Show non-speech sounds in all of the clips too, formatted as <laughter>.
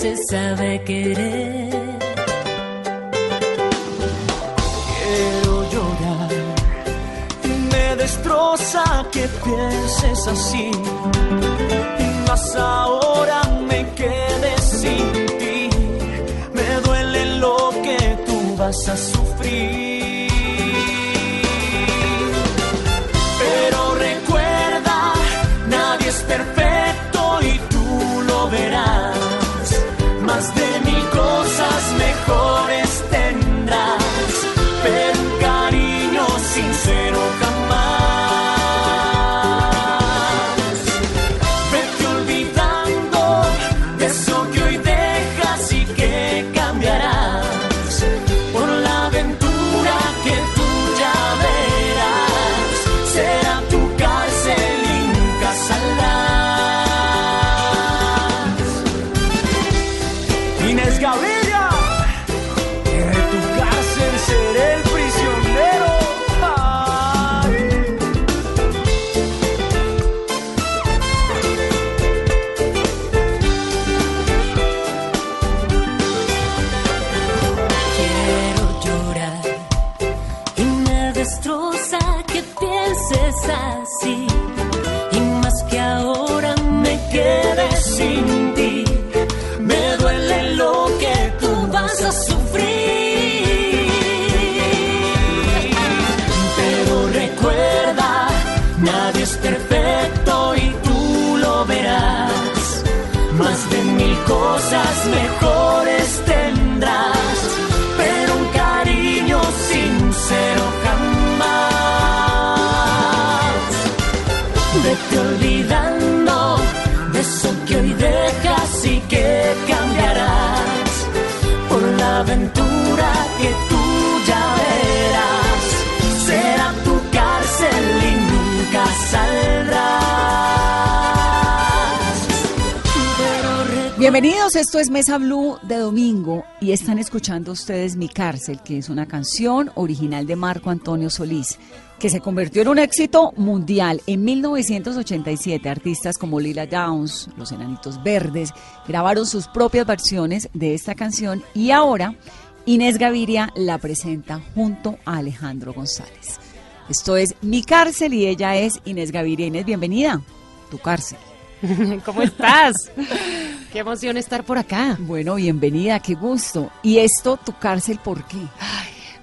Se sabe querer. Quiero llorar, me destroza que pienses así. Bienvenidos, esto es Mesa Blue de domingo y están escuchando ustedes Mi Cárcel, que es una canción original de Marco Antonio Solís, que se convirtió en un éxito mundial. En 1987, artistas como Lila Downs, Los Enanitos Verdes, grabaron sus propias versiones de esta canción y ahora Inés Gaviria la presenta junto a Alejandro González. Esto es Mi Cárcel y ella es Inés Gaviria. Inés, bienvenida. Tu cárcel. <laughs> ¿Cómo estás? Qué emoción estar por acá. Bueno, bienvenida, qué gusto. ¿Y esto, tu cárcel, por qué?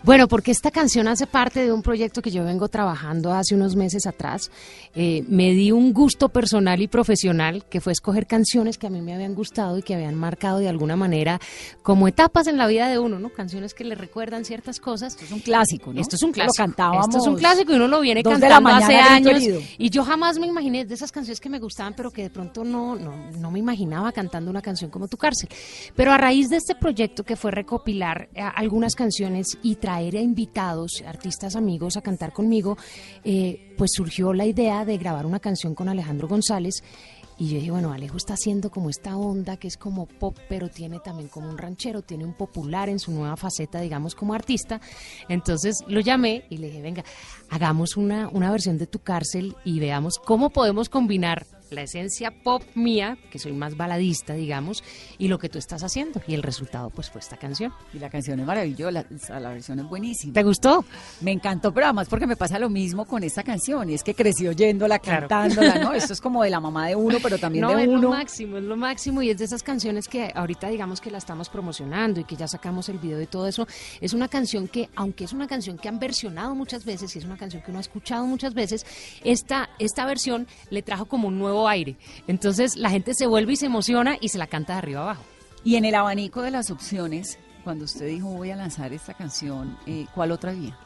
Bueno, porque esta canción hace parte de un proyecto que yo vengo trabajando hace unos meses atrás. Eh, me di un gusto personal y profesional que fue escoger canciones que a mí me habían gustado y que habían marcado de alguna manera como etapas en la vida de uno, ¿no? Canciones que le recuerdan ciertas cosas. Esto es un clásico, ¿no? Esto es un Lo clásico. cantábamos Esto es un clásico y uno lo viene cantando hace años. Y yo jamás me imaginé de esas canciones que me gustaban, pero que de pronto no, no, no me imaginaba cantando una canción como Tu Cárcel. Pero a raíz de este proyecto que fue recopilar eh, algunas canciones y traer a invitados, artistas amigos a cantar conmigo, eh, pues surgió la idea de grabar una canción con Alejandro González. Y yo dije, bueno, Alejo está haciendo como esta onda que es como pop, pero tiene también como un ranchero, tiene un popular en su nueva faceta, digamos, como artista. Entonces lo llamé y le dije, venga, hagamos una, una versión de Tu Cárcel y veamos cómo podemos combinar la esencia pop mía, que soy más baladista, digamos, y lo que tú estás haciendo. Y el resultado, pues, fue esta canción. Y la canción es maravillosa, la, la versión es buenísima. ¿Te gustó? Me encantó, pero además porque me pasa lo mismo con esta canción, y es que crecí oyéndola, Claro. cantándola, ¿no? <laughs> Esto es como de la mamá de uno, pero también No, de es lo uno. máximo, es lo máximo y es de esas canciones que ahorita digamos que la estamos promocionando y que ya sacamos el video y todo eso. Es una canción que, aunque es una canción que han versionado muchas veces y es una canción que uno ha escuchado muchas veces, esta, esta versión le trajo como un nuevo aire. Entonces la gente se vuelve y se emociona y se la canta de arriba abajo. Y en el abanico de las opciones, cuando usted dijo voy a lanzar esta canción, eh, ¿cuál otra había?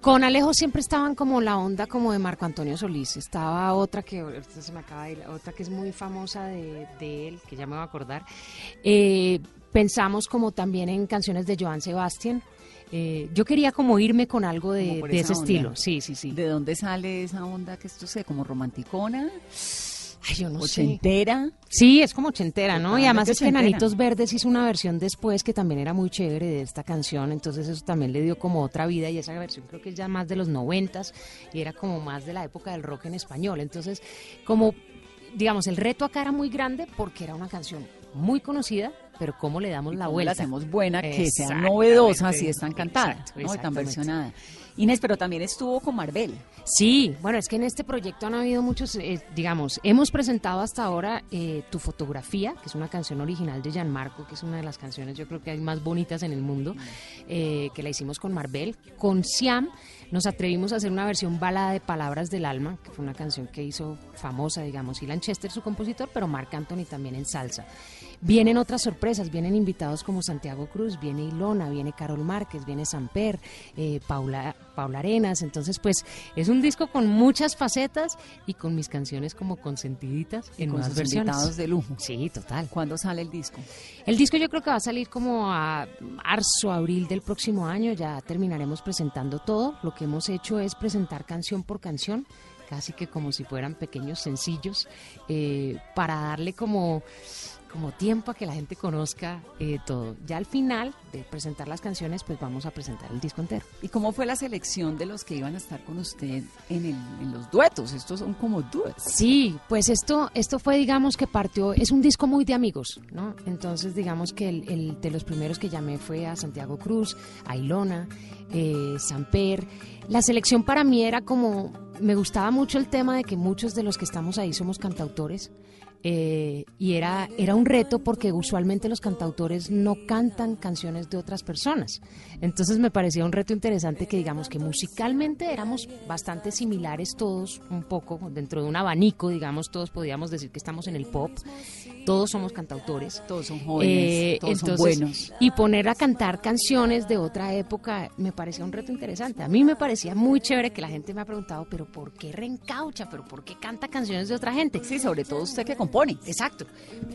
Con Alejo siempre estaban como la onda como de Marco Antonio Solís. Estaba otra que se me acaba de ir, otra que es muy famosa de, de él, que ya me voy a acordar. Eh, pensamos como también en canciones de Joan Sebastián. Eh, yo quería como irme con algo de, ese onda. estilo. Sí, sí, sí. ¿De dónde sale esa onda que esto sé, como romanticona, Ay, yo no sé. ochentera? Sí, es como ochentera, ¿no? Y además es que ochentera. Nanitos Verdes hizo una versión después que también era muy chévere de esta canción, entonces eso también le dio como otra vida y esa versión creo que es ya más de los noventas y era como más de la época del rock en español. Entonces, como, digamos, el reto acá era muy grande porque era una canción muy conocida, pero cómo le damos ¿Y la vuelta. la hacemos buena, que sea novedosa, si es tan cantada, ¿no? Tan versionada. Inés, pero también estuvo con Marvel. Sí, bueno, es que en este proyecto han habido muchos, eh, digamos, hemos presentado hasta ahora eh, Tu Fotografía, que es una canción original de Gianmarco, que es una de las canciones yo creo que hay más bonitas en el mundo, eh, que la hicimos con Marvel. Con Siam nos atrevimos a hacer una versión balada de Palabras del Alma, que fue una canción que hizo famosa, digamos, y Lanchester, su compositor, pero Marc Anthony también en salsa. Vienen otras sorpresas, vienen invitados como Santiago Cruz, viene Ilona, viene Carol Márquez, viene Samper, eh, Paula, Paula Arenas. Entonces, pues es un disco con muchas facetas y con mis canciones como consentiditas en con sus versiones. invitados de lujo. Sí, total. ¿Cuándo sale el disco? El disco yo creo que va a salir como a marzo, abril del próximo año, ya terminaremos presentando todo. Lo que hemos hecho es presentar canción por canción, casi que como si fueran pequeños sencillos, eh, para darle como, como tiempo a que la gente conozca eh, todo. Ya al final de presentar las canciones, pues vamos a presentar el disco entero. ¿Y cómo fue la selección de los que iban a estar con usted en, el- en los duetos? Estos son como duets. Sí, pues esto, esto fue, digamos, que partió, es un disco muy de amigos, ¿no? Entonces, digamos que el, el de los primeros que llamé fue a Santiago Cruz, a Ilona, eh, Samper. La selección para mí era como, me gustaba mucho el tema de que muchos de los que estamos ahí somos cantautores. Eh, y era, era un reto porque usualmente los cantautores no cantan canciones de otras personas. Entonces me parecía un reto interesante que digamos que musicalmente éramos bastante similares todos, un poco, dentro de un abanico, digamos, todos podíamos decir que estamos en el pop, todos somos cantautores. Todos son jóvenes, Eh, todos son buenos. Y poner a cantar canciones de otra época me parecía un reto interesante. A mí me parecía muy chévere que la gente me ha preguntado, pero ¿por qué reencaucha? ¿Pero por qué canta canciones de otra gente? Sí, sobre todo usted que compone. Exacto.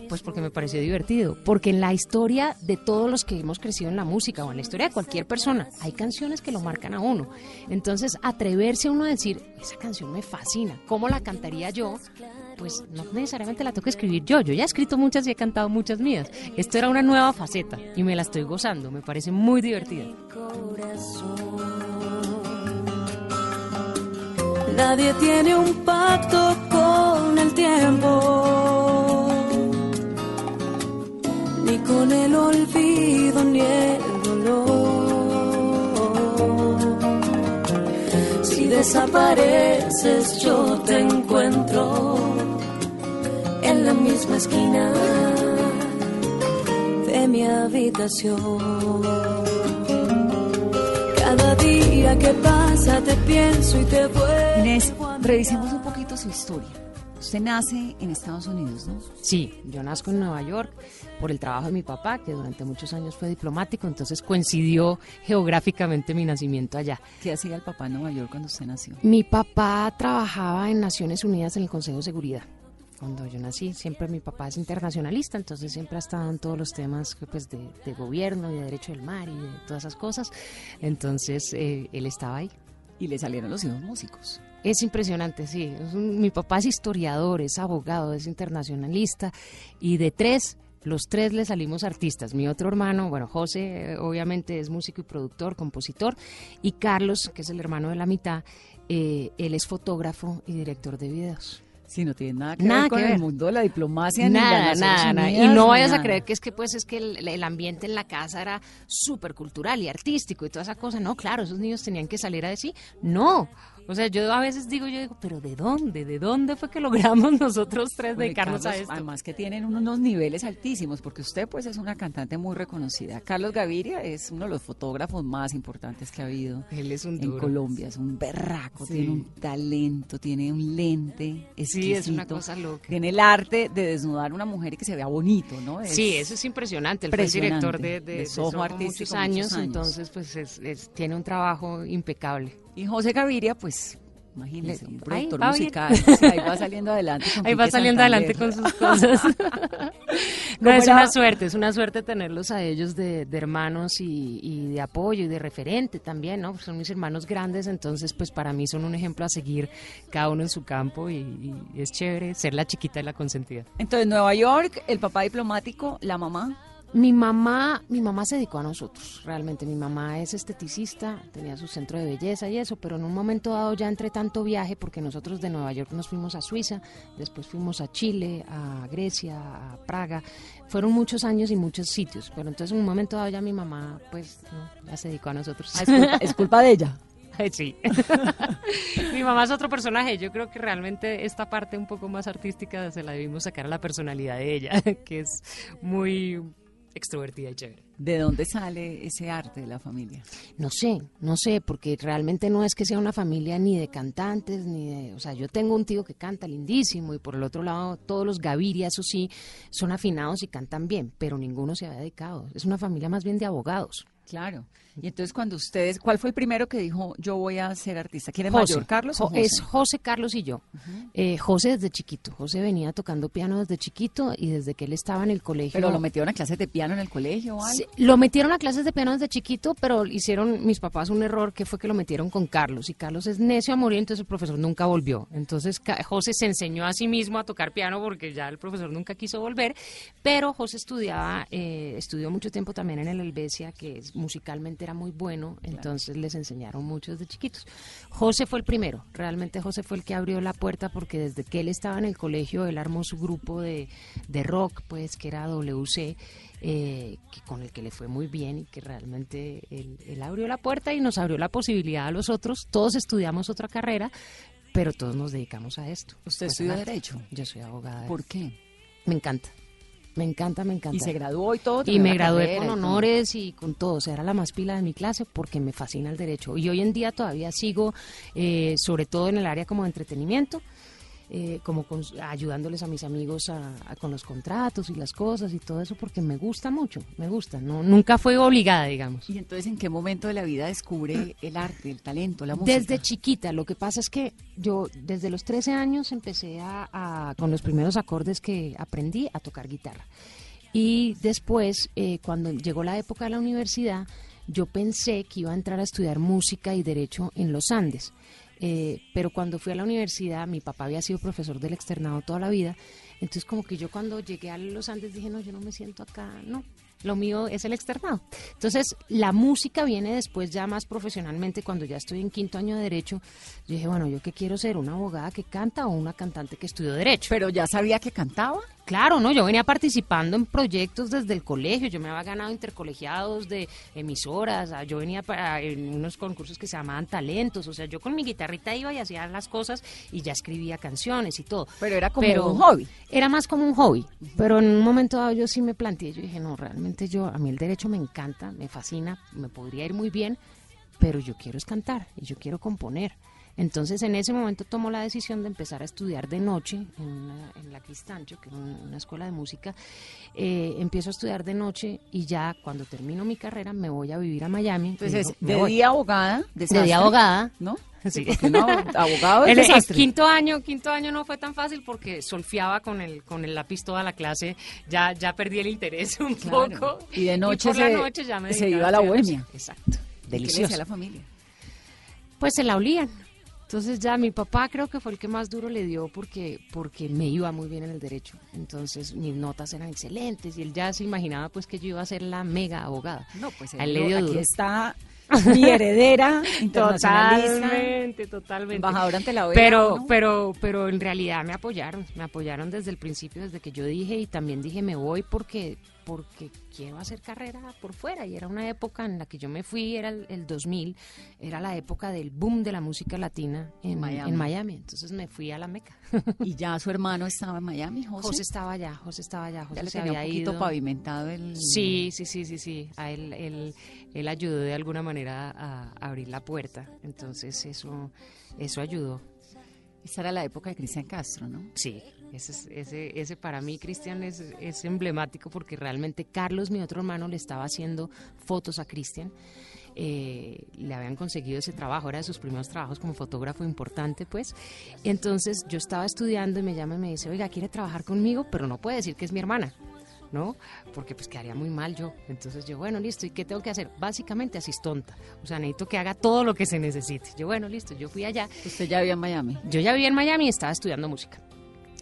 Pues porque me pareció divertido. Porque en la historia de todos los que hemos crecido en la música o en la historia de cualquier persona, hay canciones que lo marcan a uno. Entonces, atreverse a uno a decir, esa canción me fascina, ¿cómo la cantaría yo? Pues no necesariamente la tengo que escribir yo. Yo ya he escrito muchas y he cantado muchas mías. Esto era una nueva faceta y me la estoy gozando. Me parece muy divertida. Nadie tiene un pacto con el tiempo, ni con el olvido ni el dolor. Si desapareces, yo te encuentro en la misma esquina de mi habitación. Día que pasa te pienso y te vuelvo. Inés, revisemos un poquito su historia. Usted nace en Estados Unidos, ¿no? Sí, yo nazco en Nueva York por el trabajo de mi papá, que durante muchos años fue diplomático, entonces coincidió geográficamente mi nacimiento allá. ¿Qué hacía el papá en Nueva York cuando usted nació? Mi papá trabajaba en Naciones Unidas en el Consejo de Seguridad. Cuando yo nací, siempre mi papá es internacionalista, entonces siempre ha estado en todos los temas pues, de, de gobierno y de derecho del mar y de todas esas cosas. Entonces, eh, él estaba ahí. Y le salieron los hijos músicos. Es impresionante, sí. Es un- mi papá es historiador, es abogado, es internacionalista y de tres, los tres le salimos artistas. Mi otro hermano, bueno, José, eh, obviamente es músico y productor, compositor, y Carlos, que es el hermano de la mitad, eh, él es fotógrafo y director de videos. Sí, no tiene nada que Nada ver con que el ver. mundo de la diplomacia ni Nada, nada, nada. Y no vayas a creer que es que pues es que el, el ambiente en la casa era súper cultural y artístico y toda esa cosa. No, claro, esos niños tenían que salir a decir, no. O sea, yo a veces digo, yo digo, pero ¿de dónde? ¿De dónde fue que logramos <laughs> nosotros tres Porque dedicarnos a Carlos, esto? Además que tienen unos niveles altísimos, porque usted pues es una cantante muy reconocida. Carlos Gaviria es uno de los fotógrafos más importantes que ha habido Él es un en duro. Colombia. Es un berraco, Sí. tiene un talento, tiene un lente Sí, es una exquisito. cosa loca. Tiene el arte de desnudar a una mujer y que se vea bonito, ¿no? Es- Sí, eso es impresionante. Él fue el director de, de, De de Soho Soho Artístico muchos muchos años, años. entonces pues es- es- tiene un trabajo impecable. Y José Gaviria, pues, imagínese, un productor musical. ahí va saliendo adelante. con <laughs> Ahí va saliendo Santander. adelante con sus cosas. <laughs> no, ¿Cómo es era? una suerte, es una suerte tenerlos a ellos de, de hermanos y, y de apoyo y de referente también, ¿no? Son mis hermanos grandes, entonces pues para mí son un ejemplo a seguir cada uno en su campo y, y es chévere ser la chiquita y la consentida. Entonces, Nueva York, el papá diplomático, la mamá. Mi mamá, mi mamá se dedicó a nosotros, realmente. Mi mamá es esteticista, tenía su centro de belleza y eso, pero en un momento dado ya entre tanto viaje, porque nosotros de Nueva York nos fuimos a Suiza, después fuimos a Chile, a Grecia, a Praga, fueron muchos años y muchos sitios, pero entonces en un momento dado ya mi mamá, pues, no, ya se dedicó a nosotros. Ah, es, culpa, es culpa de ella. <laughs> Sí. <laughs> Mi mamá es otro personaje. Yo creo que realmente esta parte un poco más artística se la debimos sacar a la personalidad de ella, <laughs> que es muy extrovertida y chévere. ¿De dónde sale ese arte de la familia? No sé, no sé, porque realmente no es que sea una familia ni de cantantes, ni de... O sea, yo tengo un tío que canta lindísimo y por el otro lado todos los Gaviria, eso sí, son afinados y cantan bien, pero ninguno se ha dedicado. Es una familia más bien de abogados. Claro. Y entonces cuando ustedes, ¿cuál fue el primero que dijo yo voy a ser artista? ¿Quién es mayor, Carlos o Jo- José? Es José Carlos y yo. Eh, José desde chiquito. José venía tocando piano desde chiquito y desde que él estaba en el colegio. Pero lo metieron a clases de piano en el colegio o algo. Sí, lo metieron a clases de piano desde chiquito, pero hicieron mis papás un error que fue que lo metieron con Carlos. Y Carlos es necio a morir, entonces el profesor nunca volvió. Entonces José se enseñó a sí mismo a tocar piano porque ya el profesor nunca quiso volver. Pero José estudiaba, eh, estudió mucho tiempo también en el Helvecia, que es- musicalmente era muy bueno, entonces les enseñaron mucho desde chiquitos. José fue el primero, realmente José fue el que abrió la puerta porque desde que él estaba en el colegio, él armó su grupo de, de rock, pues que era WC eh, que con el que le fue muy bien y que realmente él, él abrió la puerta y nos abrió la posibilidad a los otros. Todos estudiamos otra carrera, pero todos nos dedicamos a esto. ¿Usted Pues, arte. Derecho? Yo soy abogada. ¿Por qué? Me encanta. Me encanta, me encanta. Y se graduó y todo. Y me gradué carrera con y honores y con todo. O sea, era la más pila de mi clase porque me fascina el derecho. Y hoy en día todavía sigo, eh, sobre todo en el área como de entretenimiento, eh, como con- ayudándoles a mis amigos a- a- con los contratos y las cosas y todo eso porque me gusta mucho, me gusta. No, nunca fue obligada, digamos. ¿Y entonces en qué momento de la vida descubre <clears throat> el arte, el talento, la música? Desde chiquita, lo que pasa es que yo desde los 13 años empecé a, a- con los primeros acordes que aprendí a tocar guitarra. Y después, eh, cuando llegó la época de la universidad, yo pensé que iba a entrar a estudiar música y derecho en los Andes. Eh, pero cuando fui a la universidad, mi papá había sido profesor del externado toda la vida, entonces como que yo cuando llegué a los Andes dije, no, yo no me siento acá, no, lo mío es el externado. Entonces, la música viene después ya más profesionalmente, cuando ya estoy en quinto año de Derecho, yo dije, bueno, ¿yo qué quiero ser? ¿Una abogada que canta o una cantante que estudió Derecho? Pero ya sabía que cantaba. Claro, no, yo venía participando en proyectos desde el colegio, yo me había ganado intercolegiados de emisoras, ah, yo venía para, en unos concursos que se llamaban talentos, o sea, yo con mi guitarrita iba y hacía las cosas y ya escribía canciones y todo. Pero era como un hobby. Era más como un hobby, pero en un momento dado yo sí me planteé, yo dije, no, realmente yo, a mí el derecho me encanta, me fascina, me podría ir muy bien, pero yo quiero es cantar y yo quiero componer. Entonces en ese momento tomo la decisión de empezar a estudiar de noche en, una- en la Cristancho, que es un- una escuela de música. Eh, empiezo a estudiar de noche y ya cuando termino mi carrera me voy a vivir a Miami. Entonces, digo, me de voy. día abogada, de día abogada. ¿no? Sí. no, abogado el, el quinto año, quinto año no fue tan fácil porque solfiaba con el con el lápiz toda la clase, ya ya perdí el interés <laughs> un Claro. poco. Y de noche por la se- noche ya me se iba a la bohemia. Exacto. ¿Y qué le Delicioso. decía la familia? Pues se la olían. Entonces ya mi papá creo que fue el que más duro le dio porque porque me iba muy bien en el derecho. Entonces mis notas eran excelentes y él ya se imaginaba pues que yo iba a ser la mega abogada. No, pues él él le dio aquí duro. está <laughs> mi heredera Totalmente, totalmente. embajadora ante la OEA. Pero, ¿no? pero, pero en realidad me apoyaron, me apoyaron desde el principio, desde que yo dije y también dije me voy porque, porque quiero hacer carrera por fuera y era una época en la que yo me fui, era el, el 2000, era la época del boom de la música latina en Miami. en Miami. entonces me fui a la Meca. Y ya su hermano estaba en Miami, <laughs> José. José estaba allá, José estaba allá, José ya le se tenía un había poquito ido. pavimentado el... Sí, sí, sí, sí, sí. A él, él, él ayudó de alguna manera a, a abrir la puerta. Entonces eso, eso ayudó. Esa era la época de Cristian Castro, ¿no? Sí, ese, es- ese, ese para mí, Cristian, es, es emblemático porque realmente Carlos, mi otro hermano, le estaba haciendo fotos a Cristian. Eh, le habían conseguido ese trabajo, era de sus primeros trabajos como fotógrafo importante, pues. Entonces yo estaba estudiando y me llama y me dice, oiga, ¿quiere trabajar conmigo? Pero no puede decir que es mi hermana. ¿no? Porque pues quedaría muy mal yo. Entonces yo, bueno, listo, ¿y qué tengo que hacer? Básicamente asistonta. O sea, necesito que haga todo lo que se necesite. Yo, bueno, listo, yo fui allá. Usted ya vivía en Miami. Yo ya vivía en Miami y estaba estudiando música.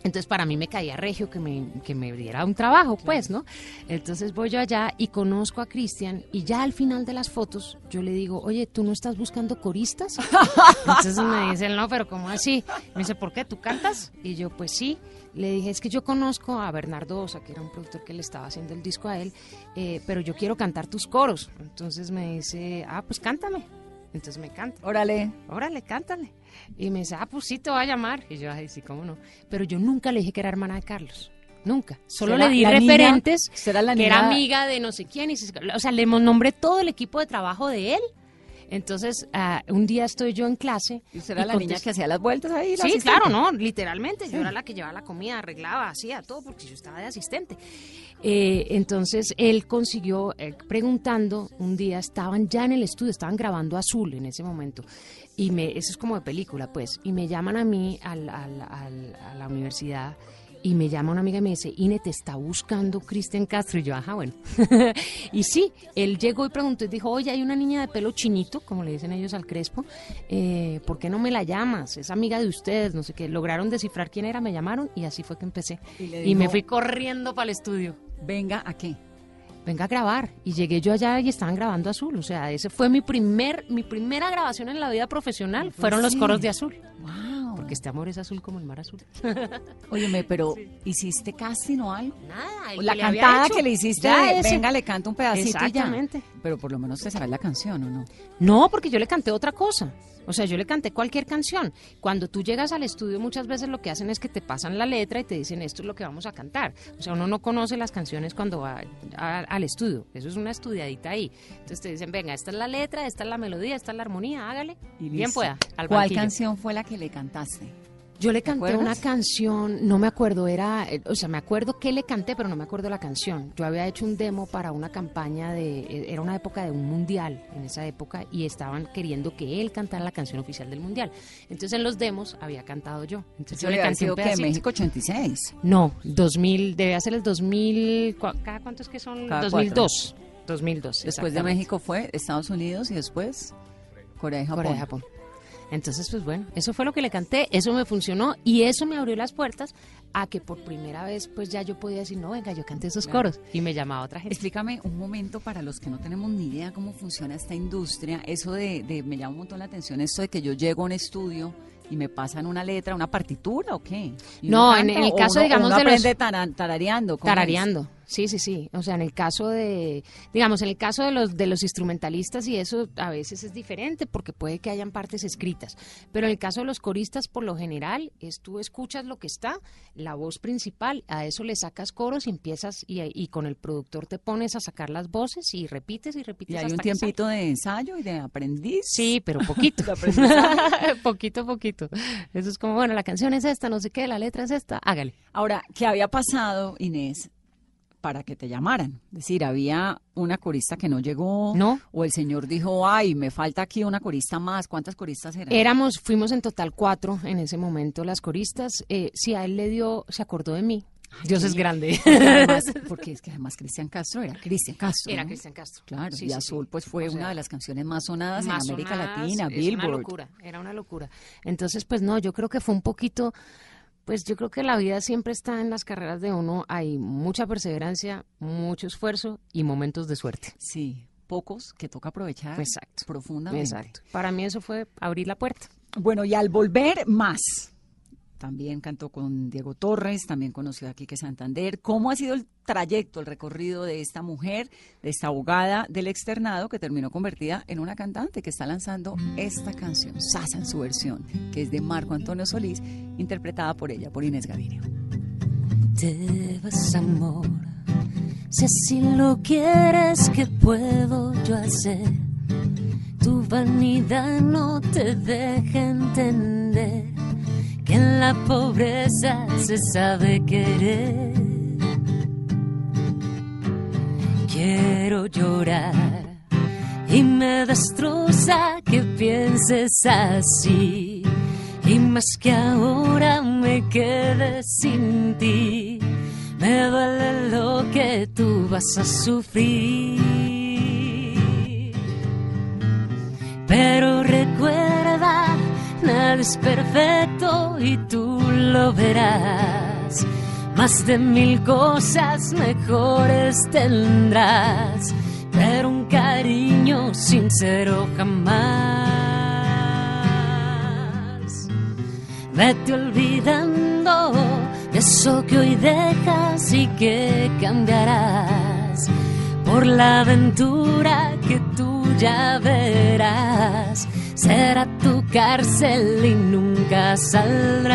Entonces para mí me caía regio que me, que me diera un trabajo, pues, ¿no? Entonces voy yo allá y conozco a Cristian y ya al final de las fotos yo le digo, oye, ¿tú no estás buscando coristas? <laughs> Entonces me dice, no, pero ¿cómo así? Me dice, ¿por qué? ¿Tú cantas? Y yo, pues sí. Le dije, es que yo conozco a Bernardo Osa, que era un productor que le estaba haciendo el disco a él, eh, pero yo quiero cantar tus coros. Entonces me dice, ah, pues cántame. Entonces me canta Órale. órale, cántale. Y me dice, ah, pues sí, te voy a llamar. Y yo, ay, sí, cómo no. Pero yo nunca le dije que era hermana de Carlos. Nunca. Solo ¿Será le di la niña? referentes ¿Será la que era amiga de no sé quién. Y se- o sea, le nombré todo el equipo de trabajo de él. Entonces, ah, un día estoy yo en clase. ¿Y usted era y la niña que hacía las vueltas ahí? la Sí, asistente? claro, no, literalmente. Yo era la que llevaba la comida, arreglaba, hacía todo, porque yo estaba de asistente. Eh, entonces él consiguió, eh, preguntando, un día estaban ya en el estudio, estaban grabando Azul en ese momento. Y me, eso es como de película, pues. Y me llaman a mí al- al- al- a la universidad. Y me llama una amiga y me dice, Ine, te está buscando Cristian Castro. Y yo, ajá, bueno. <laughs> y sí, él llegó y preguntó y dijo, oye, hay una niña de pelo chinito, como le dicen ellos al Crespo, eh, ¿por qué no me la llamas? Es amiga de ustedes, no sé qué. Lograron descifrar quién era, me llamaron y así fue que empecé. Y Y, me fui corriendo para el estudio. Venga, ¿a qué? Venga a grabar. Y llegué yo allá y estaban grabando Azul. O sea, ese fue mi primer, mi primera grabación en la vida profesional. Fueron los coros de Azul. Wow. Porque este amor es azul como el mar azul. <laughs> Óyeme, pero ¿hiciste casting o algo? Nada, el la que cantada que le hiciste, de, venga, le canto un pedacito y ya. Exactamente. Pero por lo menos te sabes la canción, ¿o no? No, porque yo le canté otra cosa. O sea, yo le canté cualquier canción. Cuando tú llegas al estudio, muchas veces lo que hacen es que te pasan la letra y te dicen esto es lo que vamos a cantar. O sea, uno no conoce las canciones cuando va a- al estudio. Eso es una estudiadita ahí. Entonces te dicen, venga, esta es la letra, esta es la melodía, esta es la armonía, hágale. Y Bien pueda. Al ¿Cuál banquillo. canción fue la que le cantaste? Yo le canté una canción, no me acuerdo, era, o sea, me acuerdo que le canté, pero no me acuerdo la canción. Yo había hecho un demo para una campaña de, eh, era una época de un mundial en esa época y estaban queriendo que él cantara la canción oficial del mundial. Entonces en los demos había cantado yo. Entonces yo le canté un que. México 86. No, 2000, debe ser el 2000, ¿cu- ¿cada cuánto es que son? Cada 2002. 2002. Después de. México fue Estados Unidos y después Corea y Japón. Corea y Japón. Entonces, pues bueno, eso fue lo que le canté, eso me funcionó y eso me abrió las puertas a que por primera vez pues ya yo podía decir, no, venga, yo canté esos coros y me llamaba otra gente. Explícame un momento para los que no tenemos ni idea cómo funciona esta industria. Eso de, de- me llama un montón la atención esto de que yo llego a un estudio y me pasan una letra, una partitura o qué. ¿Y No, en- canta en el caso, uno- digamos, uno de los- tarareando. ¿cómo es? Sí, sí, sí. O sea, en el caso de, digamos, en el caso de los de los instrumentalistas y eso a veces es diferente porque puede que hayan partes escritas. Pero en el caso de los coristas, por lo general, es tú escuchas lo que está, la voz principal, a eso le sacas coros y empiezas y, y con el productor te pones a sacar las voces y repites y repites Y hay hasta un tiempito de ensayo y de aprendiz. Sí, pero <laughs> poquito. <laughs> Poquito, poquito. Eso es como, bueno, la canción es esta, no sé qué, la letra es esta, hágale. Ahora, ¿qué había pasado, Inés, para que te llamaran? Es decir, había una corista que no llegó. No. O el señor dijo, ay, me falta aquí una corista más. ¿Cuántas coristas eran? Éramos, fuimos en total cuatro en ese momento las coristas. Eh, si a él le dio, se acordó de mí. Dios es grande. <laughs> Porque además, <laughs> porque es que además Cristian Castro era Cristian Castro. Era ¿no? Cristian Castro. Claro, Sí, y sí, Azul sí. pues fue O sea, una de las canciones más sonadas más en América sonadas, Latina, es Billboard. una locura, era una locura. Entonces, pues no, yo creo que fue un poquito, pues yo creo que la vida siempre está en las carreras de uno, hay mucha perseverancia, mucho esfuerzo y momentos de suerte. Sí, pocos que toca aprovechar Exacto. profundamente. Exacto. Para mí eso fue abrir la puerta. Bueno, y al volver, más. También cantó con Diego Torres, también conoció a Quique Santander. ¿Cómo ha sido el trayecto, el recorrido de esta mujer, de esta abogada del externado que terminó convertida en una cantante que está lanzando esta canción, Sasa en su versión, que es de Marco Antonio Solís, interpretada por ella, por Inés Gaviria. Te vas, amor, si así lo quieres, ¿qué puedo yo hacer? Tu vanidad no te deja entender en la pobreza se sabe querer. Quiero llorar y me destroza que pienses así. Y más que ahora me quede sin ti, me duele lo que tú vas a sufrir. Pero recuerda, nada es perfecto y tú lo verás. Más de mil cosas mejores tendrás, pero un cariño sincero jamás. Vete olvidando de eso que hoy dejas y que cambiarás por la aventura que tú ya verás. Será tu cárcel y nunca saldrás.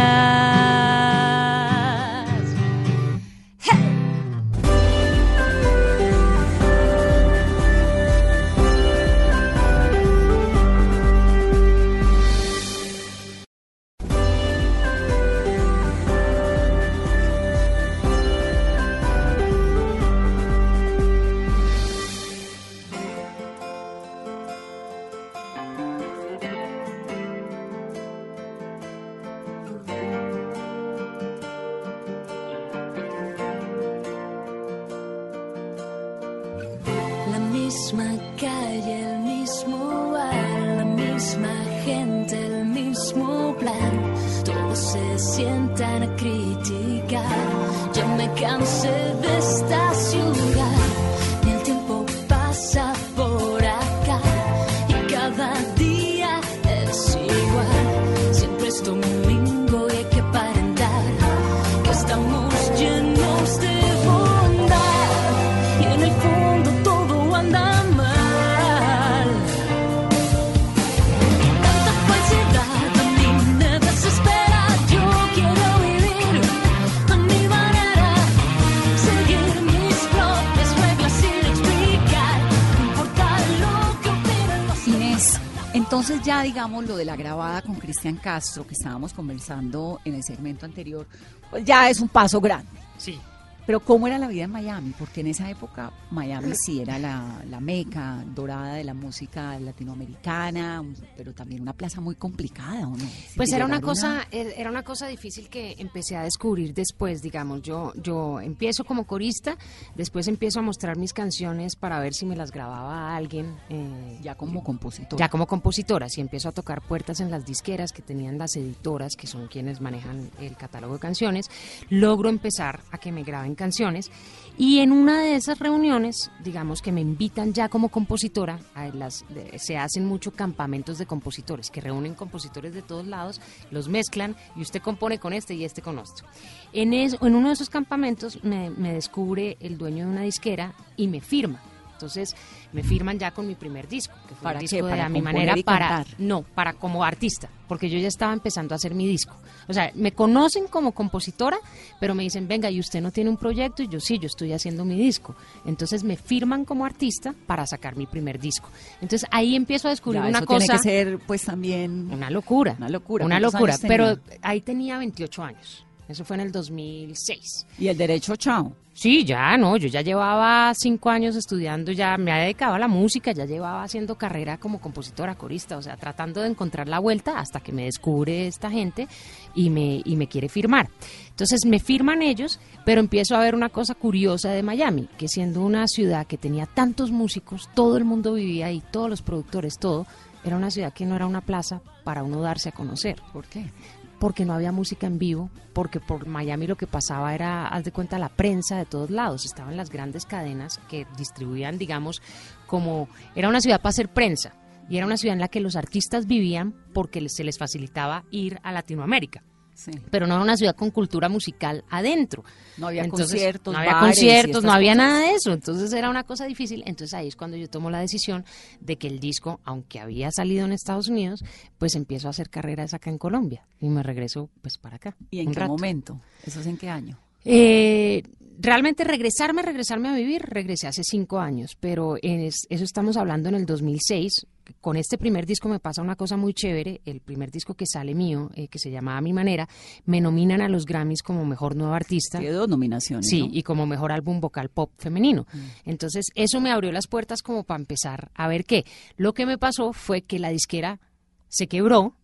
Lo de la grabada con Cristian Castro que estábamos conversando en el segmento anterior, pues ya es un paso grande. Sí. Pero ¿cómo era la vida en Miami? Porque en esa época Miami sí era la, la meca dorada de la música latinoamericana, pero también una plaza muy complicada, ¿o no? Pues De era una cosa, eh, era una cosa difícil que empecé a descubrir después, digamos. Yo, yo empiezo como corista, después empiezo a mostrar mis canciones para ver si me las grababa alguien. eh, ya como compositor. ya como compositora, si empiezo a tocar puertas en las disqueras que tenían las editoras, que son quienes manejan el catálogo de canciones, logro empezar a que me graben canciones. Y en una de esas reuniones, digamos que me invitan ya como compositora, a las, se hacen mucho campamentos de compositores, que reúnen compositores de todos lados, los mezclan y usted compone con este y este con otro. En, es- en uno de esos campamentos me, me descubre el dueño de una disquera y me firma. Entonces me firman ya con mi primer disco, que fue ¿Para qué? disco de ¿Para a mi manera para cantar? no, para como artista, porque yo ya estaba empezando a hacer mi disco. O sea, me conocen como compositora, pero me dicen, venga, ¿y usted no tiene un proyecto? Y yo sí, yo estoy haciendo mi disco. Entonces me firman como artista para sacar mi primer disco. Entonces ahí empiezo a descubrir Ya, una eso cosa... tiene que ser pues también Una locura. Una locura. Una ¿Cuántos locura. tenía? Pero ahí tenía 28 años. Eso fue en el 2006. y el derecho chao. Sí, ya, no, yo ya llevaba cinco años estudiando, ya me había dedicado a la música, ya llevaba haciendo carrera como compositora, corista, o sea, tratando de encontrar la vuelta hasta que me descubre esta gente y me, y me quiere firmar. Entonces me firman ellos, pero empiezo a ver una cosa curiosa de Miami, que siendo una ciudad que tenía tantos músicos, todo el mundo vivía ahí, todos los productores, todo, era una ciudad que no era una plaza para uno darse a conocer. ¿Por qué? Porque no había música en vivo, porque por Miami lo que pasaba era, haz de cuenta, la prensa de todos lados, estaban las grandes cadenas que distribuían, digamos, como era una ciudad para hacer prensa y era una ciudad en la que los artistas vivían porque se les facilitaba ir a Latinoamérica. Sí. Pero no era una ciudad con cultura musical adentro. No había Entonces, conciertos, No había bares conciertos, no había cosas. nada de eso. Entonces era una cosa difícil. Entonces ahí es cuando yo tomo la decisión de que el disco, aunque había salido en Estados Unidos, pues empiezo a hacer carreras acá en Colombia. Y me regreso pues para acá. ¿Y en qué rato. momento? ¿Eso es en qué año? Eh, realmente regresarme, regresarme a vivir, regresé hace cinco años, pero es- eso estamos hablando en el 2006. Con este primer disco me pasa una cosa muy chévere. El primer disco que sale mío, eh, que se llama A Mi Manera, me nominan a los Grammys como Mejor Nueva Artista. Tiene dos nominaciones. Sí, ¿no? y como mejor álbum vocal pop femenino. Entonces, eso me abrió las puertas como para empezar a ver qué. Lo que me pasó fue que la disquera se quebró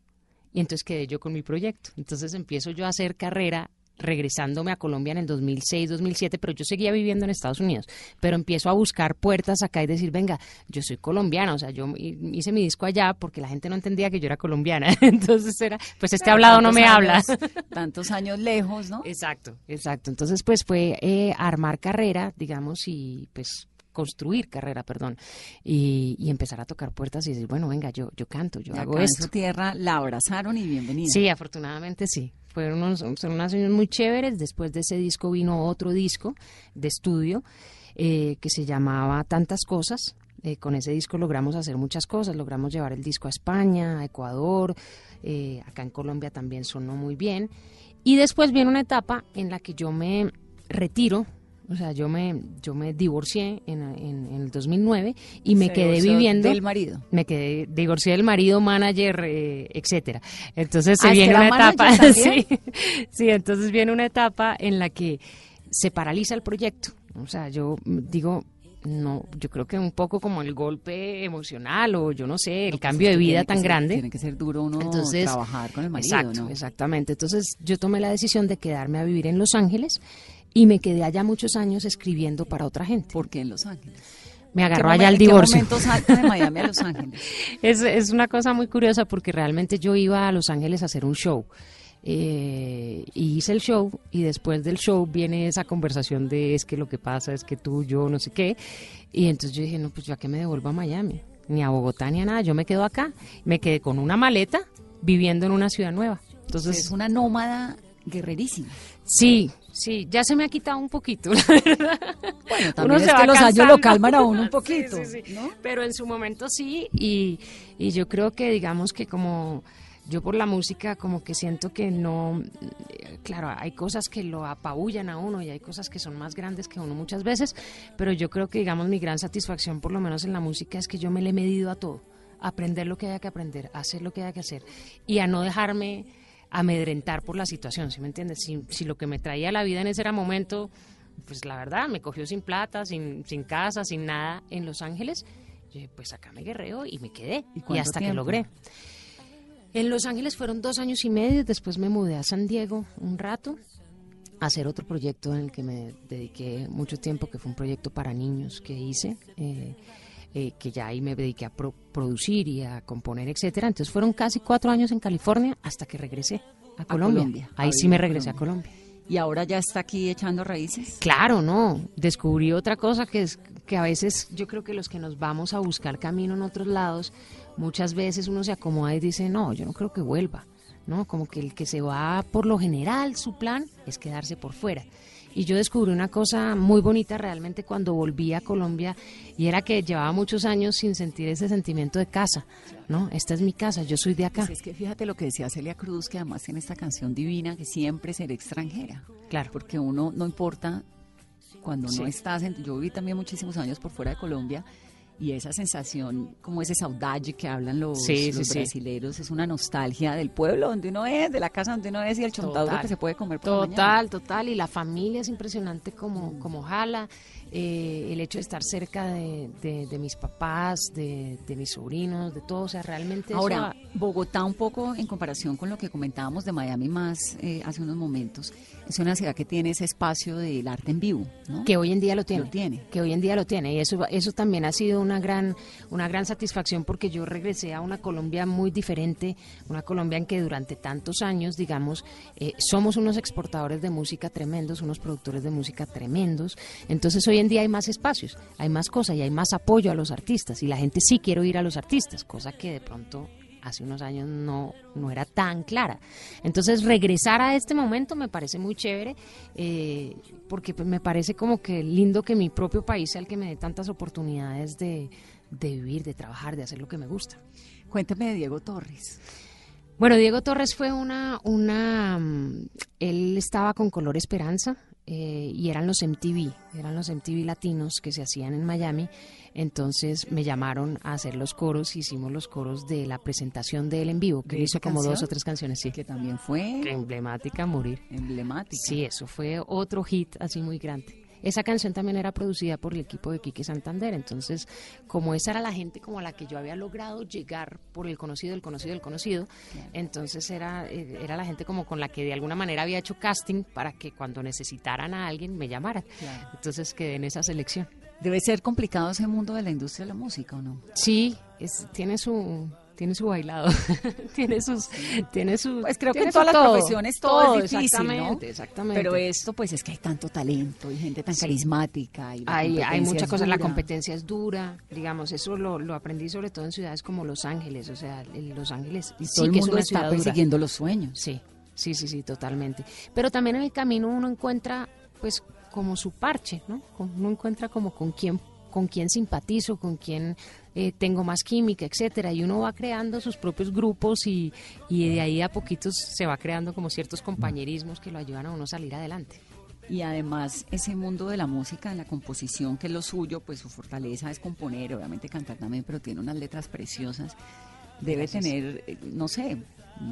y entonces quedé yo con mi proyecto. Entonces empiezo yo a hacer carrera regresándome a Colombia en el 2006, 2007, pero yo seguía viviendo en Estados Unidos. Pero empiezo a buscar puertas acá y decir, venga, yo soy colombiana, o sea, yo hi- hice mi disco allá porque la gente no entendía que yo era colombiana. <laughs> Entonces era, pues este hablado no me habla. años- <laughs> Tantos años lejos, ¿no? Exacto, exacto. Entonces, pues fue eh, armar carrera, digamos, y pues construir carrera, perdón, y, y empezar a tocar puertas y decir, bueno, venga, yo, yo canto, yo Y hago en esto. su tierra la abrazaron y bienvenida. Sí, afortunadamente sí. Fueron unos, son años muy chéveres. Después de ese disco vino otro disco de estudio eh, que se llamaba Tantas Cosas. Eh, con ese disco logramos hacer muchas cosas. Logramos llevar el disco a España, a Ecuador. eh, acá en Colombia también sonó muy bien. Y después viene una etapa en la que yo me retiro. O sea, yo me, yo me divorcié en, en- en el 2009 y me Se quedé viviendo Del marido. me quedé divorcié del marido, manager, eh, etcétera. Entonces se Ah, ¿es viene una etapa, <laughs> sí, entonces viene una etapa en la que se paraliza el proyecto. O sea, yo digo, no, yo creo que un poco como el golpe emocional o yo no sé, el pues cambio de vida tan ser- grande. Tiene que ser duro uno Entonces, trabajar con el marido, Exacto, ¿no? exactamente. Entonces yo tomé la decisión de quedarme a vivir en Los Ángeles y me quedé allá muchos años escribiendo para otra gente. ¿Por qué en Los Ángeles? Me agarró ¿Qué allá el momen- ¿En divorcio. qué momento salta de Miami a Los <laughs> Ángeles? Es, es una cosa muy curiosa porque realmente yo iba a Los Ángeles a hacer un show. eh, y hice el show y después del show viene esa conversación de es que lo que pasa es que tú, yo, no sé qué. Y entonces yo dije, no, pues yo a qué me devuelvo a Miami, ni a Bogotá, ni a nada, yo me quedo acá. Me quedé con una maleta viviendo en una ciudad nueva. Entonces, es una nómada guerrerísima. sí, sí, ya se me ha quitado un poquito, <laughs> la verdad. Bueno, Uno también se es que los años lo calman a uno un <laughs> poquito, sí, sí. ¿no? Pero en su momento sí, y, y yo creo que digamos que como yo por la música como que siento que no, claro, hay cosas que lo apabullan a uno y hay cosas que son más grandes que uno muchas veces, pero yo creo que digamos mi gran satisfacción por lo menos en la música es que yo me le he medido a todo, a aprender lo que haya que aprender, a hacer lo que haya que hacer y a no dejarme amedrentar por la situación, ¿sí me entiendes? Si, si lo que me traía la vida en ese era momento, pues la verdad, me cogió sin plata, sin, sin casa, sin nada en Los Ángeles, yo dije, pues acá me guerreo y me quedé. ¿Y hasta que logré. En Los Ángeles fueron dos años y medio, después me mudé a San Diego un rato a hacer otro proyecto en el que me dediqué mucho tiempo, que fue un proyecto para niños que hice, eh, eh, que ya ahí me dediqué a pro- producir y a componer, etcétera. Entonces fueron casi cuatro años en California hasta que regresé a Colombia. Colombia, a ahí sí me regresé a. Colombia. Y ahora ya está aquí echando raíces. Claro, no. Descubrí otra cosa que es que a veces yo creo que los que nos vamos a buscar camino en otros lados, muchas veces uno se acomoda y dice, no, yo no creo que vuelva. ¿no? Como que el que se va, por lo general, su plan es quedarse por fuera. Y yo descubrí una cosa muy bonita realmente cuando volví a Colombia y era que llevaba muchos años sin sentir ese sentimiento de casa, ¿no? Esta es mi casa, yo soy de acá. Pues es que fíjate lo que decía Celia Cruz, que además tiene esta canción divina, que siempre seré extranjera. Claro. Porque uno no importa cuando Sí. no estás, en- yo viví también muchísimos años por fuera de Colombia y esa sensación, como ese saudade que hablan los, Sí, los sí, sí. brasileros, es una nostalgia del pueblo donde uno es, de la casa donde uno es y el chontaduro Total. que se puede comer por la. Total, total. Y la familia es impresionante como, como jala. Eh, el hecho de estar cerca de, de- de mis papás, de, de mis sobrinos, de todo. O sea, realmente eso Ahora, ha- Bogotá un poco en comparación con lo que comentábamos de Miami más eh, hace unos momentos, es una ciudad que tiene ese espacio del arte en vivo, ¿no? que hoy en día lo tiene. Lo tiene. Que hoy en día lo tiene. Y eso, eso también ha sido una una gran, una gran satisfacción porque yo regresé a una Colombia muy diferente, una Colombia en que durante tantos años, digamos, eh, somos unos exportadores de música tremendos, unos productores de música tremendos. Entonces hoy en día hay más espacios, hay más cosas y hay más apoyo a los artistas y la gente sí quiere oír a los artistas, cosa que de pronto hace unos años no, no era tan clara. Entonces, regresar a este momento me parece muy chévere, eh, porque pues, me parece como que lindo que mi propio país sea el que me dé tantas oportunidades de, de vivir, de trabajar, de hacer lo que me gusta. Cuénteme de Diego Torres. Bueno, Diego Torres fue una, una, mm, él estaba con Color Esperanza eh, y eran los MTV, eran los MTV latinos que se hacían en Miami. Entonces me llamaron a hacer los coros, hicimos los coros de la presentación de él en vivo, que ¿De hizo como canción? dos o tres canciones, sí. Que también fue Emblemática morir. emblemática. Sí, eso fue otro hit así muy grande. Esa canción también era producida por el equipo de Quique Santander, entonces como esa era la gente como a la que yo había logrado llegar por el conocido, el conocido, el conocido, entonces era, eh, era la gente como con la que de alguna manera había hecho casting para que cuando necesitaran a alguien me llamaran. Entonces quedé en esa selección. Debe ser complicado ese mundo de la industria de la música, ¿o no? Sí, es, tiene su tiene su bailado, <laughs> tiene sus tiene su Pues creo que en todas las profesiones todo, es difícil, exactamente, ¿no? exactamente. Pero esto, pues es que hay tanto talento y gente tan Sí. carismática. Y hay, hay muchas cosas, la competencia es dura, digamos, eso lo, lo aprendí sobre todo en ciudades como Los Ángeles, o sea, Los Ángeles Y sí todo el que es mundo una está dura. persiguiendo los sueños. Sí, sí, sí, sí, totalmente. Pero también en el camino uno encuentra, pues, como su parche, ¿no? Uno encuentra como con quién, con quién simpatizo, con quién eh, tengo más química, etcétera, y uno va creando sus propios grupos y, y de ahí a poquitos se va creando como ciertos compañerismos que lo ayudan a uno a salir adelante. Y además ese mundo de la música, de la composición, que es lo suyo, pues su fortaleza es componer, obviamente cantar también, pero tiene unas letras preciosas. Debe Gracias. tener, eh, no sé,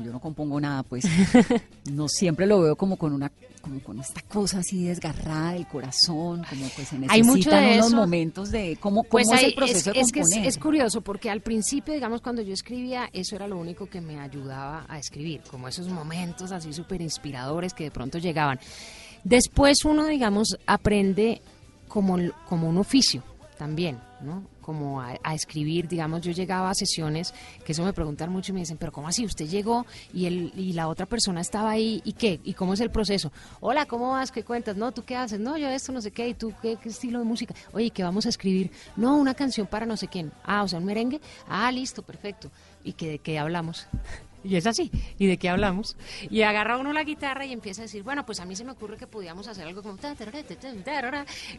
yo no compongo nada, pues <laughs> no siempre lo veo como con una como con esta cosa así desgarrada del corazón, como pues se necesitan Hay mucho de unos eso. momentos de cómo, cómo Pues es ahí el proceso de es que es, componer. es curioso porque al principio, digamos, cuando yo escribía, eso era lo único que me ayudaba a escribir, como esos momentos así súper inspiradores que de pronto llegaban. Después uno, digamos, aprende como, como un oficio también, ¿no? Como a, escribir, digamos, yo llegaba a sesiones, que eso me preguntan mucho y me dicen, pero ¿cómo así? Usted llegó y, el, y la otra persona estaba ahí, ¿y qué? ¿Y cómo es el proceso? Hola, ¿cómo vas? ¿Qué cuentas? No, ¿tú qué haces? No, yo esto, no sé qué, ¿y tú qué, qué estilo de música? Oye, ¿qué vamos a escribir? No, una canción para no sé quién. Ah, o sea, un merengue. Ah, listo, perfecto. ¿Y que de qué hablamos? Y es así. ¿Y de qué hablamos? Y agarra uno la guitarra y empieza a decir, bueno, pues a mí se me ocurre que podíamos hacer algo como...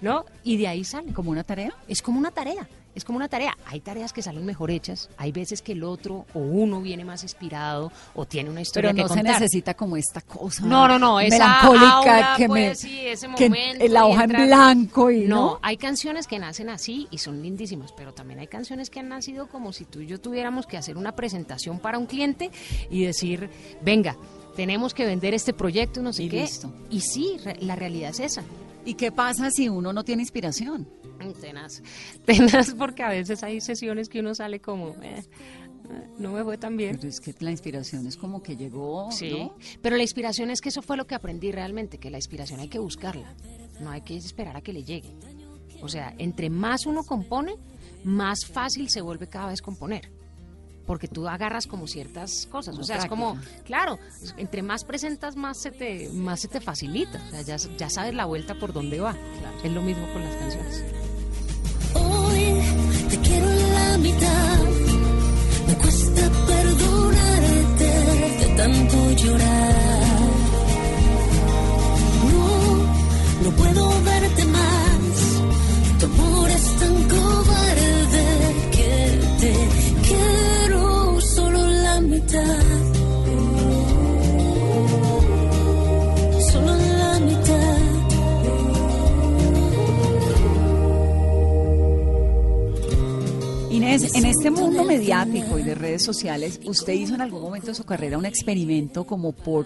¿No? Y de ahí sale. como una tarea. Es como una tarea, es como una tarea. Hay tareas que salen mejor hechas, hay veces que el otro o uno viene más inspirado o tiene una historia Pero no que se contar. necesita como esta cosa No, no, no, esa melancólica aura, que pues, me sí, ese que la hoja en blanco y No, no, hay canciones que nacen así y son lindísimas, pero también hay canciones que han nacido como si tú y yo tuviéramos que hacer una presentación para un cliente y decir, venga, tenemos que vender este proyecto y no sé Y qué. listo. Y sí, re- la realidad es esa. ¿Y qué pasa si uno no tiene inspiración? Tenaz, <laughs> tenaz porque a veces hay sesiones que uno sale como, eh, no me fue tan bien. Pero es que la inspiración es como que llegó, Sí, ¿no? pero la inspiración es que eso fue lo que aprendí realmente, que la inspiración hay que buscarla, no hay que esperar a que le llegue. O sea, entre más uno compone, más fácil se vuelve cada vez componer. Porque tú agarras como ciertas cosas, o sea, es como, claro, entre más presentas, más se te, más se te facilita, o sea, ya, ya sabes la vuelta por dónde va. Es lo mismo con las canciones. Te quiero la mitad. Me cuesta perdonarte de tanto llorar. No, no puedo darte más. Tu amor es tan cobarde que te quiero solo la mitad. En este mundo mediático y de redes sociales, ¿usted hizo en algún momento de su carrera un experimento como por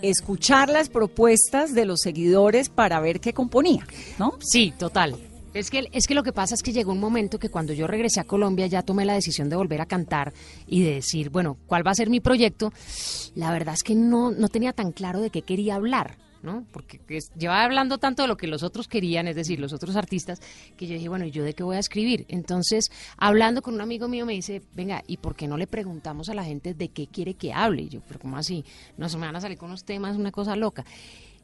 escuchar las propuestas de los seguidores para ver qué componía, ¿no? Sí, total. Es que, es que lo que pasa es que llegó un momento que cuando yo regresé a Colombia ya tomé la decisión de volver a cantar y de decir, bueno, ¿cuál va a ser mi proyecto? La verdad es que no, no tenía tan claro de qué quería hablar. ¿No? Porque es- llevaba hablando tanto de lo que los otros querían, es decir, los otros artistas, que yo dije, bueno, ¿y yo de qué voy a escribir? Entonces, hablando con un amigo mío me dice, venga, ¿y por qué no le preguntamos a la gente de qué quiere que hable? Y yo, pero ¿cómo así? No se me van a salir con unos temas, una cosa loca.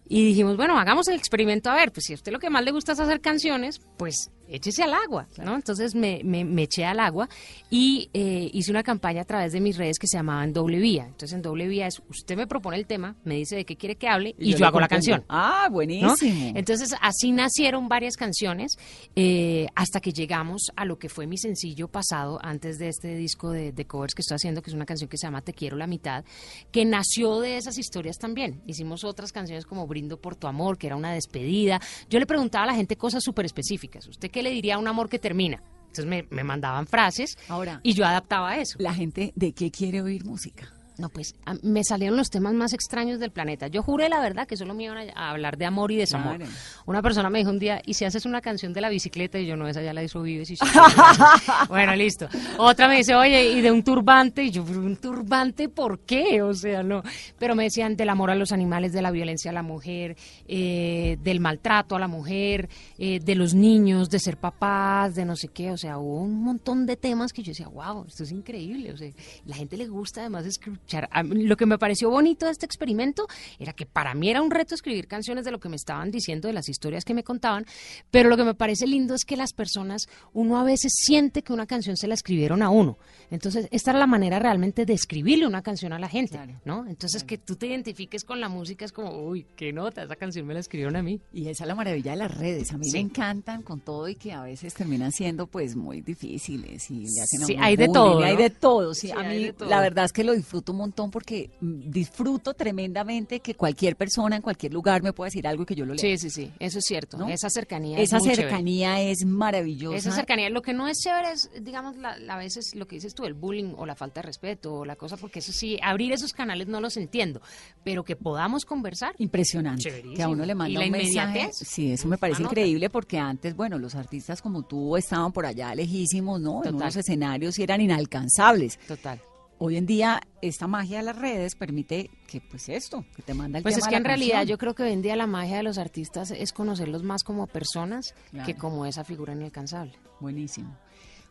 Y dijimos, bueno, hagamos el experimento a ver, pues si a usted lo que más le gusta es hacer canciones, pues échese al agua, ¿no? Entonces me, me, me eché al agua y eh, hice una campaña a través de mis redes que se llamaba En Doble Vía. Entonces en Doble Vía es, usted me propone el tema, me dice de qué quiere que hable y, yo, hago la canción. Ah, ¿no? buenísimo. Entonces así nacieron varias canciones eh, hasta que llegamos a lo que fue mi sencillo pasado antes de este disco de, de covers que estoy haciendo, que es una canción que se llama Te quiero la mitad, que nació de esas historias también. Hicimos otras canciones como Brindo por tu amor, que era una despedida. Yo le preguntaba a la gente cosas súper específicas. ¿Usted qué le diría a un amor que termina? Entonces me, me mandaban frases Ahora- y yo adaptaba eso. La gente, ¿de qué quiere oír música? No, pues a- me salieron los temas más extraños del planeta. Yo juré la verdad que solo me iban a, a hablar de amor y desamor. Una persona me dijo un día, ¿y si haces una canción de la bicicleta? Y yo, no, esa ya la hizo Vives y <laughs> Bueno, listo. Otra me dice, oye, ¿y de un turbante? Y yo, ¿pero un turbante por qué? O sea, no. Pero me decían del amor a los animales, de la violencia a la mujer, eh, del maltrato a la mujer, eh, de los niños, de ser papás, de no sé qué. O sea, hubo un montón de temas que yo decía, wow, esto es increíble. O sea, la gente le gusta además escuchar. Mí, lo que me pareció bonito de este experimento era que para mí era un reto escribir canciones de lo que me estaban diciendo, de las historias que me contaban, pero lo que me parece lindo es que las personas, uno a veces siente que una canción se la escribieron a uno. Entonces, esta era la manera realmente de escribirle una canción a la gente, Claro, ¿no? Entonces, que tú te identifiques con la música es como, uy, qué nota, esa canción me la escribieron a mí. Y esa es la maravilla de las redes. A mí Sí. me encantan con todo y que a veces terminan siendo pues muy difíciles y le hacen a Sí, uno hay de todo, Hay ¿no? de todo, sí. Sí, a hay mí la verdad es que lo disfruto un montón porque mm, disfruto tremendamente que cualquier persona en cualquier lugar me pueda decir algo y que yo lo lea. Sí, sí, sí, eso es cierto. ¿No? Esa cercanía Esa es muy chévere. cercanía es maravillosa. Esa cercanía, lo que no es chévere es, digamos, la, a veces lo que dices tú, el bullying o la falta de respeto o la cosa, porque eso sí, abrir esos canales no los entiendo, pero que podamos conversar. Impresionante. Chéverísimo. Que a uno le ¿Y manda la un mensaje. Sí, eso me parece anota. increíble porque antes, bueno, los artistas como tú estaban por allá lejísimos, ¿no? En unos escenarios y eran inalcanzables. Total. Hoy en día esta magia de las redes permite que pues esto, que te manda el Pues tema es que en realidad yo creo que hoy en día la magia de los artistas es conocerlos más como personas Claro. que como esa figura inalcanzable. Buenísimo.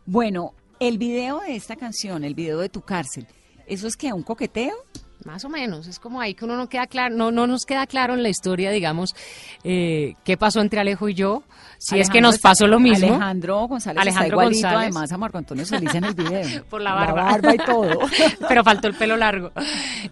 Bueno, el video de esta canción, el video de tu cárcel, ¿eso es que un coqueteo? Más o menos, es como ahí que uno no queda claro, no, no nos queda claro en la historia, digamos, eh, qué pasó entre Alejo y yo, si es que nos pasó lo mismo. Alejandro González Alejandro está igualito González. además a Marco Antonio Solís en el video. <laughs> Por la barba. y todo. <laughs> Pero faltó el pelo largo.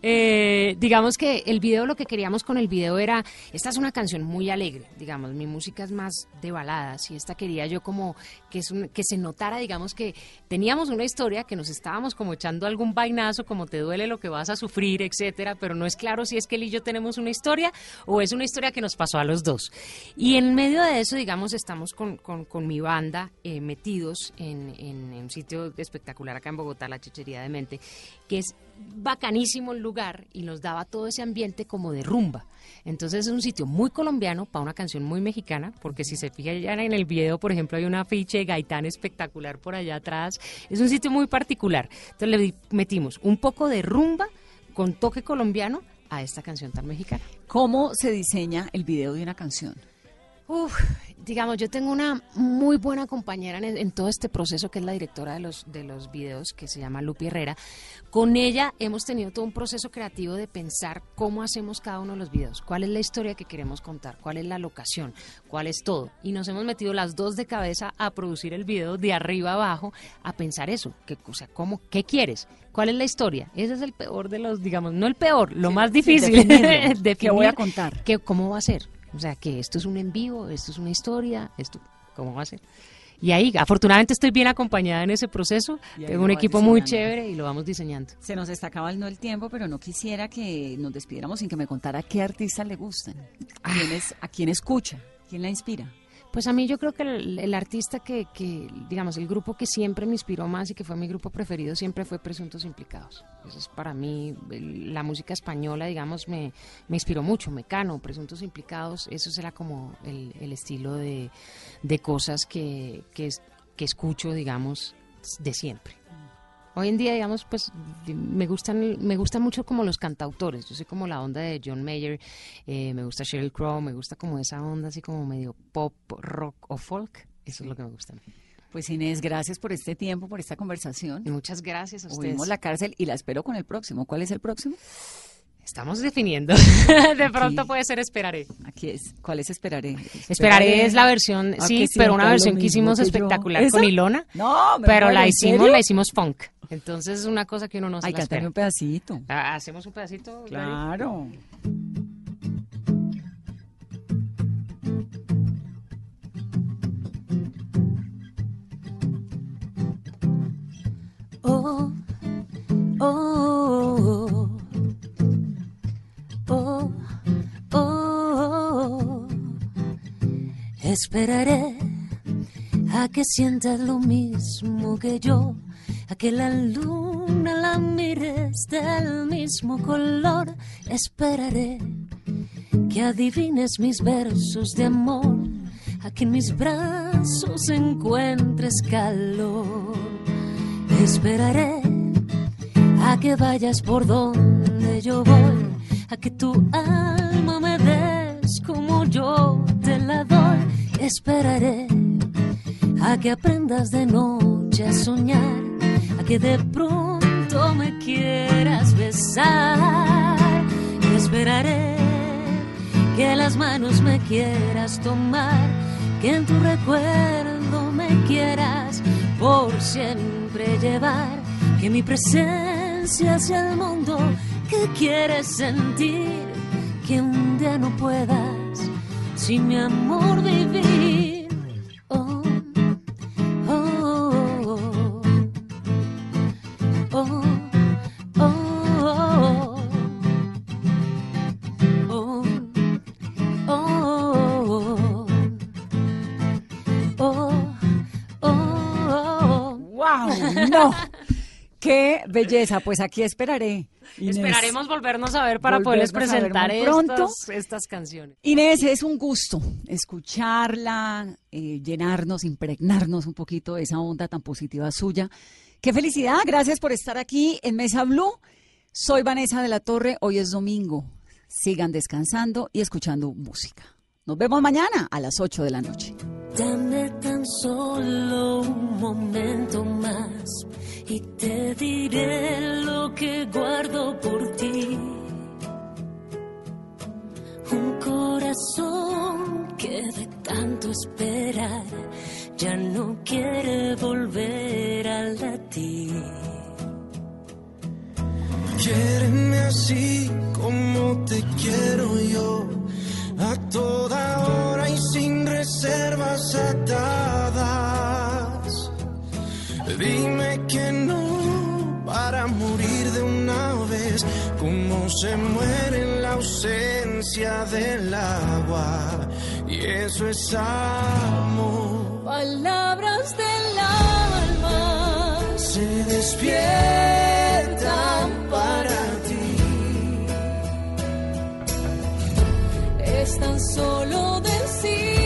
Eh, digamos que el video, lo que queríamos con el video era, esta es una canción muy alegre, digamos, mi música es más de baladas y esta quería yo como que, es un- que se notara, digamos, que teníamos una historia, que nos estábamos como echando algún vainazo, como te duele lo que vas a sufrir, etcétera, pero no es claro si es que él y yo tenemos una historia o es una historia que nos pasó a los dos. Y en medio de eso, digamos, estamos con, con- mi banda eh, metidos en, en- un sitio espectacular acá en Bogotá, la Chechería de Mente, que es bacanísimo el lugar y nos daba todo ese ambiente como de rumba. Entonces es un sitio muy colombiano para una canción muy mexicana, porque si se fijan en el video, por ejemplo, hay un afiche de Gaitán espectacular por allá atrás. Es un sitio muy particular. Entonces le metimos un poco de rumba con toque colombiano a esta canción tan mexicana. ¿Cómo se diseña el video de una canción? Uf, digamos, yo tengo una muy buena compañera en, en todo este proceso, que es la directora de los, de los videos, que se llama Lupi Herrera. Con ella hemos tenido todo un proceso creativo de pensar cómo hacemos cada uno de los videos, cuál es la historia que queremos contar, cuál es la locación, cuál es todo. Y nos hemos metido las dos de cabeza a producir el video de arriba abajo, a pensar eso, que, o sea, ¿cómo, ¿qué quieres? ¿Cuál es la historia? Ese es el peor de los, digamos, no el peor, lo más difícil. definirlo. <laughs> ¿Qué voy a contar? que cómo va a ser. O sea, que esto es un en vivo, esto es una historia, esto, ¿cómo va a ser? Y ahí, afortunadamente, estoy bien acompañada en ese proceso. Tengo un equipo muy chévere y lo vamos diseñando. Se nos está acabando el tiempo, pero no quisiera que nos despidiéramos sin que me contara qué artistas le gustan, quién es, a quién escucha, quién la inspira. Pues a mí yo creo que el, artista que, que, digamos, el grupo que siempre me inspiró más y que fue mi grupo preferido siempre fue Presuntos Implicados. Eso es para mí, la música española, digamos, me, inspiró mucho. Mecano, Presuntos Implicados, eso será como el, estilo de, cosas que, que escucho, digamos, de siempre. Hoy en día, digamos, pues me gustan, me gustan mucho como los cantautores. Yo soy como la onda de John Mayer, eh, me gusta Sheryl Crow, me gusta como esa onda así como medio pop, rock o folk. Eso es lo que me gusta. Pues Inés, gracias por este tiempo, por esta conversación. Muchas gracias a ustedes. Oímos la cárcel y la espero con el próximo. ¿Cuál es el próximo? Estamos definiendo. <laughs> de pronto puede ser Esperaré. Aquí es. ¿Cuál es Esperaré? Esperaré, es la versión, Ah, sí, que pero una versión que hicimos que espectacular con. Ilona. No, pero la ¿en hicimos, serio? la hicimos funk. Entonces es una cosa que uno no se Ay, la cántame espera. un pedacito. Ah, Hacemos un pedacito. Claro. Esperaré a que sientas lo mismo que yo, a que la luna la mires del mismo color. Esperaré que adivines mis versos de amor, a que en mis brazos encuentres calor. Esperaré a que vayas por donde yo voy, a que tu alma me des como yo te la doy. Esperaré a que aprendas de noche a soñar, a que de pronto me quieras besar. Esperaré que las manos me quieras tomar, que en tu recuerdo me quieras por siempre llevar, que mi presencia sea el mundo que quieres sentir, que un día no puedas si mi amor vive belleza! Pues aquí esperaré. Inés. Esperaremos volvernos a ver para poderles Volvernos presentar pronto. estas, estas canciones. Inés, es un gusto escucharla, eh, llenarnos, impregnarnos un poquito de esa onda tan positiva suya. ¡Qué felicidad! Gracias por estar aquí en Mesa Blue. Soy Vanessa de la Torre, hoy es domingo. Sigan descansando y escuchando música. Nos vemos mañana a las 8 de la noche. Dame tan solo un momento más y te diré lo que guardo por ti. Un corazón que de tanto esperar ya no quiere volver a latir. Quiéreme así como te quiero yo, a toda hora y sin reservas atadas. Dime que no para morir de una vez, como se muere en la ausencia del agua. Y eso es amor. Palabras del alma Se despiertan tan solo decir